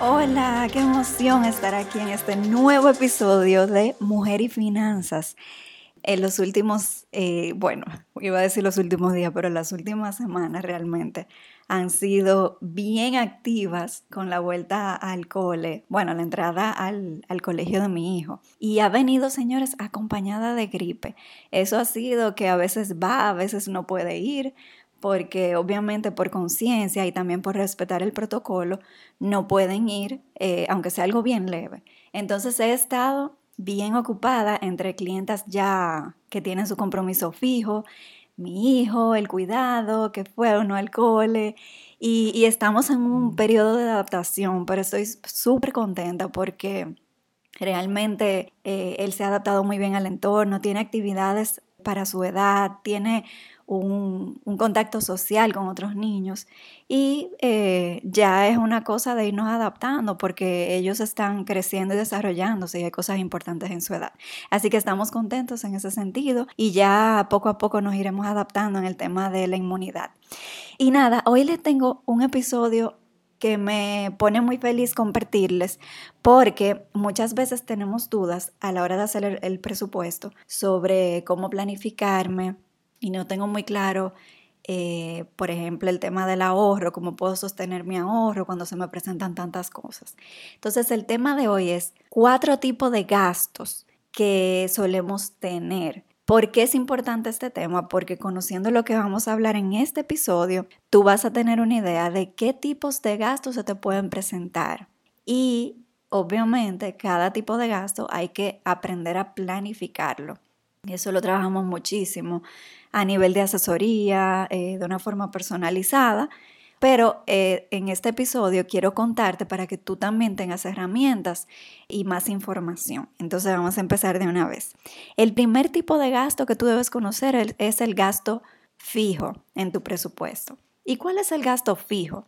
Hola, qué emoción estar aquí en este nuevo episodio de Mujer y Finanzas. En los últimos, eh, bueno, iba a decir los últimos días, pero las últimas semanas realmente han sido bien activas con la vuelta al cole, bueno, la entrada al, al colegio de mi hijo. Y ha venido, señores, acompañada de gripe. Eso ha sido que a veces va, a veces no puede ir, porque obviamente por conciencia y también por respetar el protocolo no pueden ir, eh, aunque sea algo bien leve. Entonces he estado bien ocupada entre clientas ya que tienen su compromiso fijo, mi hijo, el cuidado, que fue o no al cole, y, estamos en un periodo de adaptación, pero estoy súper contenta porque realmente eh, él se ha adaptado muy bien al entorno, tiene actividades para su edad, tiene un, contacto social con otros niños y eh, ya es una cosa de irnos adaptando porque ellos están creciendo y desarrollándose y hay cosas importantes en su edad. Así que estamos contentos en ese sentido y ya poco a poco nos iremos adaptando en el tema de la inmunidad. Y nada, hoy les tengo un episodio que me pone muy feliz compartirles porque muchas veces tenemos dudas a la hora de hacer el presupuesto sobre cómo planificarme, y no tengo muy claro, eh, por ejemplo, el tema del ahorro, cómo puedo sostener mi ahorro cuando se me presentan tantas cosas. Entonces, el tema de hoy es cuatro tipos de gastos que solemos tener. ¿Por qué es importante este tema? Porque conociendo lo que vamos a hablar en este episodio, tú vas a tener una idea de qué tipos de gastos se te pueden presentar. Y obviamente cada tipo de gasto hay que aprender a planificarlo. Y eso lo trabajamos muchísimo a nivel de asesoría, eh, de una forma personalizada. Pero eh, en este episodio quiero contarte para que tú también tengas herramientas y más información. Entonces vamos a empezar de una vez. El primer tipo de gasto que tú debes conocer es el gasto fijo en tu presupuesto. ¿Y cuál es el gasto fijo?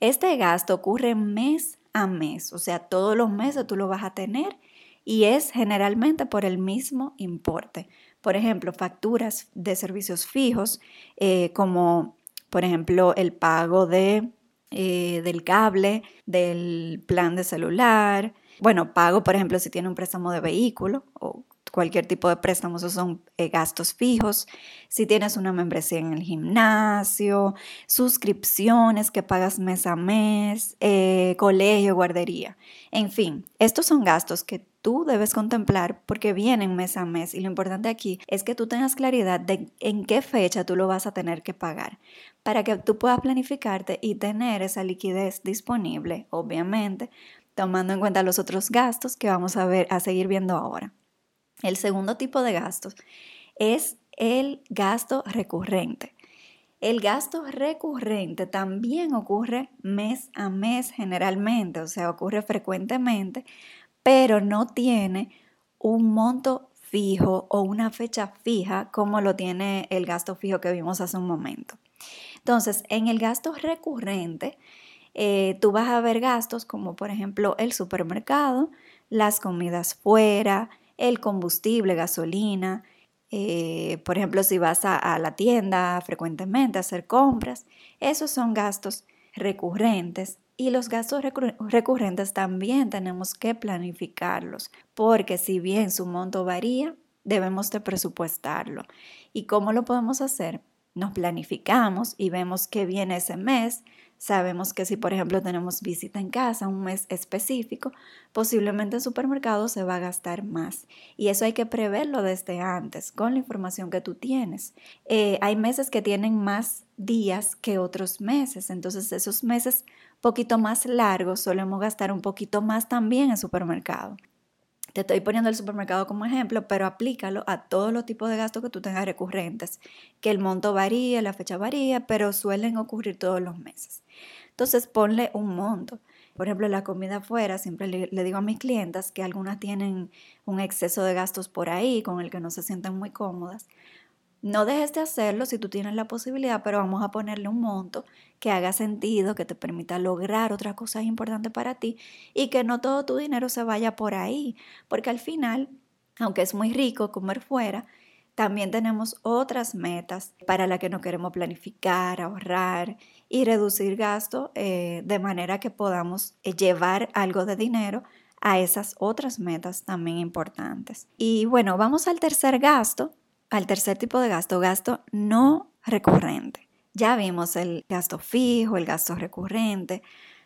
Este gasto ocurre mes a mes, o sea, todos los meses tú lo vas a tener y es generalmente por el mismo importe. Por ejemplo, facturas de servicios fijos, eh, como por ejemplo el pago de, eh, del cable, del plan de celular. Bueno, pago, por ejemplo, si tiene un préstamo de vehículo o cualquier tipo de préstamos, esos son eh, gastos fijos. Si tienes una membresía en el gimnasio, suscripciones que pagas mes a mes, colegio, guardería. En fin, estos son gastos que tú debes contemplar porque vienen mes a mes y lo importante aquí es que tú tengas claridad de en qué fecha tú lo vas a tener que pagar para que tú puedas planificarte y tener esa liquidez disponible, obviamente, tomando en cuenta los otros gastos que vamos a ver a seguir viendo ahora. El segundo tipo de gastos es el gasto recurrente. El gasto recurrente también ocurre mes a mes generalmente, o sea, ocurre frecuentemente, pero no tiene un monto fijo o una fecha fija como lo tiene el gasto fijo que vimos hace un momento. Entonces, en el gasto recurrente, eh, tú vas a ver gastos como por ejemplo el supermercado, las comidas fuera, el combustible, gasolina, eh, por ejemplo, si vas a, la tienda frecuentemente a hacer compras, esos son gastos recurrentes y los gastos recurrentes también tenemos que planificarlos, porque si bien su monto varía, debemos de presupuestarlo. ¿Y cómo lo podemos hacer? Nos planificamos y vemos qué viene ese mes, Sabemos que si, por ejemplo, tenemos visita en casa un mes específico, posiblemente el supermercado se va a gastar más. Y eso hay que preverlo desde antes, con la información que tú tienes. Eh, hay meses que tienen más días que otros meses, entonces esos meses poquito más largos solemos gastar un poquito más también en supermercado. Te estoy poniendo el supermercado como ejemplo, pero aplícalo a todos los tipos de gastos que tú tengas recurrentes, que el monto varía, la fecha varía, pero suelen ocurrir todos los meses. Entonces ponle un monto. Por ejemplo, la comida afuera, siempre le, le, digo a mis clientas que algunas tienen un exceso de gastos por ahí con el que no se sienten muy cómodas. No dejes de hacerlo si tú tienes la posibilidad, pero vamos a ponerle un monto que haga sentido, que te permita lograr otras cosas importantes para ti y que no todo tu dinero se vaya por ahí, porque al final, aunque es muy rico comer fuera, también tenemos otras metas para las que no queremos planificar, ahorrar y reducir gasto eh, de manera que podamos eh, llevar algo de dinero a esas otras metas también importantes. Y bueno, vamos al tercer gasto, al tercer tipo de gasto, gasto no recurrente. Ya vimos el gasto fijo, el gasto recurrente.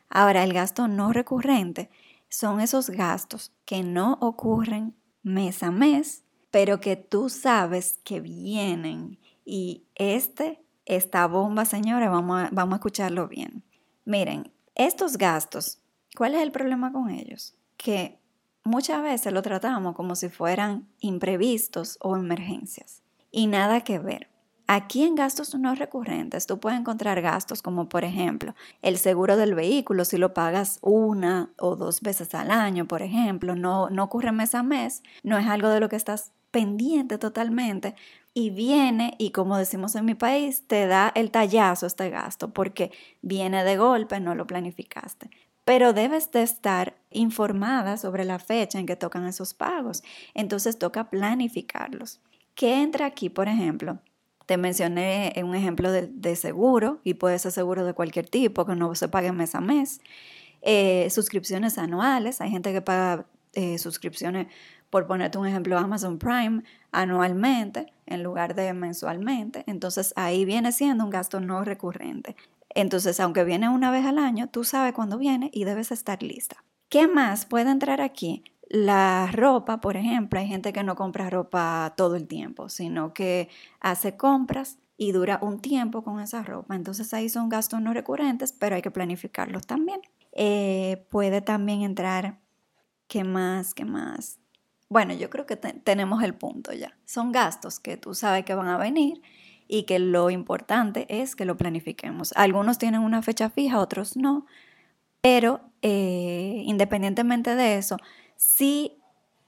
Ahora, el gasto no recurrente son esos gastos que no ocurren mes a mes, pero que tú sabes que vienen. Y este, esta bomba, señores, vamos a, vamos a escucharlo bien. Miren, estos gastos, ¿cuál es el problema con ellos? Que muchas veces lo tratamos como si fueran imprevistos o emergencias. Y nada que ver. Aquí en gastos no recurrentes tú puedes encontrar gastos como por ejemplo el seguro del vehículo si lo pagas una o dos veces al año, por ejemplo, no, no ocurre mes a mes, no es algo de lo que estás pendiente totalmente y viene y como decimos en mi país, te da el tallazo este gasto porque viene de golpe, no lo planificaste. Pero debes de estar informada sobre la fecha en que tocan esos pagos. Entonces toca planificarlos. ¿Qué entra aquí, por ejemplo? Te mencioné un ejemplo de, seguro y puede ser seguro de cualquier tipo que no se pague mes a mes. Eh, suscripciones anuales, hay gente que paga eh, suscripciones por ponerte un ejemplo, Amazon Prime anualmente en lugar de mensualmente. Entonces ahí viene siendo un gasto no recurrente. Entonces, aunque viene una vez al año, tú sabes cuándo viene y debes estar lista. ¿Qué más puede entrar aquí? La ropa, por ejemplo, hay gente que no compra ropa todo el tiempo, sino que hace compras y dura un tiempo con esa ropa. Entonces ahí son gastos no recurrentes, pero hay que planificarlos también. Eh, puede también entrar, ¿qué más? ¿Qué más? Bueno, yo creo que tenemos el punto ya. Son gastos que tú sabes que van a venir y que lo importante es que lo planifiquemos. Algunos tienen una fecha fija, otros no, pero eh, independientemente de eso, sí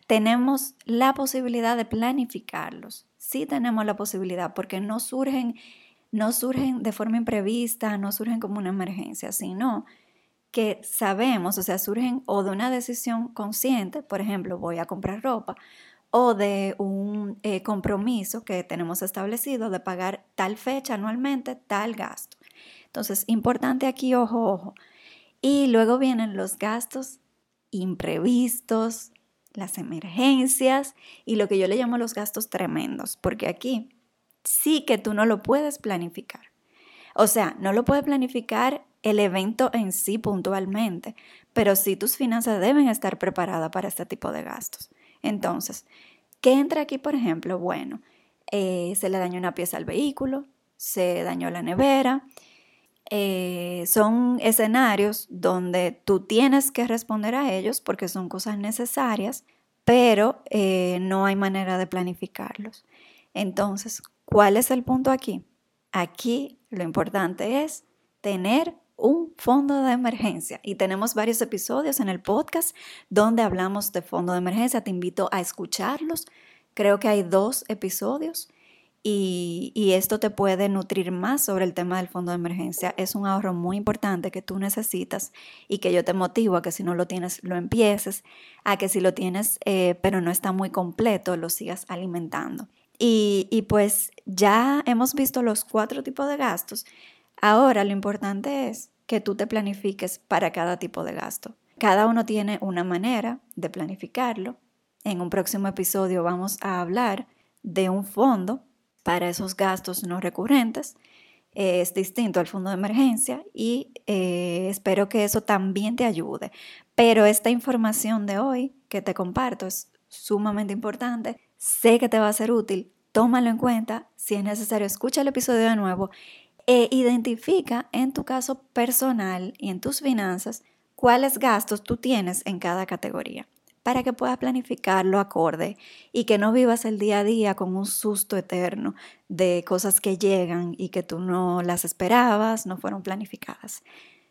tenemos la posibilidad de planificarlos, sí tenemos la posibilidad porque no surgen, no surgen de forma imprevista, no surgen como una emergencia, sino que sabemos, o sea, surgen o de una decisión consciente, por ejemplo, voy a comprar ropa, o de un eh, compromiso que tenemos establecido de pagar tal fecha anualmente, tal gasto. Entonces, importante aquí, ojo, ojo. Y luego vienen los gastos imprevistos, las emergencias y lo que yo le llamo los gastos tremendos, porque aquí sí que tú no lo puedes planificar. O sea, no lo puedes planificar el evento en sí puntualmente, pero sí tus finanzas deben estar preparadas para este tipo de gastos. Entonces, ¿qué entra aquí, por ejemplo? Bueno, eh, se le dañó una pieza al vehículo, se dañó la nevera. Eh, son escenarios donde tú tienes que responder a ellos porque son cosas necesarias, pero eh, no hay manera de planificarlos. Entonces, ¿cuál es el punto aquí? Aquí lo importante es tener un fondo de emergencia y tenemos varios episodios en el podcast donde hablamos de fondo de emergencia. Te invito a escucharlos. Creo que hay dos episodios y, y, esto te puede nutrir más sobre el tema del fondo de emergencia. Es un ahorro muy importante que tú necesitas y que yo te motivo a que si no lo tienes, lo empieces, a que si lo tienes eh, pero no está muy completo, lo sigas alimentando. Y, y pues ya hemos visto los cuatro tipos de gastos. Ahora lo importante es que tú te planifiques para cada tipo de gasto. Cada uno tiene una manera de planificarlo. En un próximo episodio vamos a hablar de un fondo para esos gastos no recurrentes. Es distinto al fondo de emergencia y eh, espero que eso también te ayude. Pero esta información de hoy que te comparto es sumamente importante. Sé que te va a ser útil. Tómalo en cuenta. Si es necesario, escucha el episodio de nuevo e identifica en tu caso personal y en tus finanzas cuáles gastos tú tienes en cada categoría para que puedas planificarlo acorde y que no vivas el día a día con un susto eterno de cosas que llegan y que tú no las esperabas, no fueron planificadas.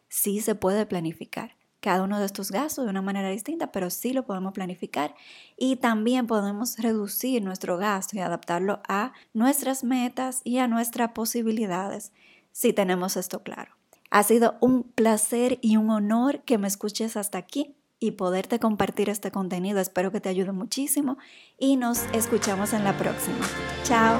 Sí se puede planificar. Cada uno de estos gastos de una manera distinta, pero sí lo podemos planificar y también podemos reducir nuestro gasto y adaptarlo a nuestras metas y a nuestras posibilidades si tenemos esto claro. Ha sido un placer y un honor que me escuches hasta aquí y poderte compartir este contenido. Espero que te ayude muchísimo y nos escuchamos en la próxima. Chao.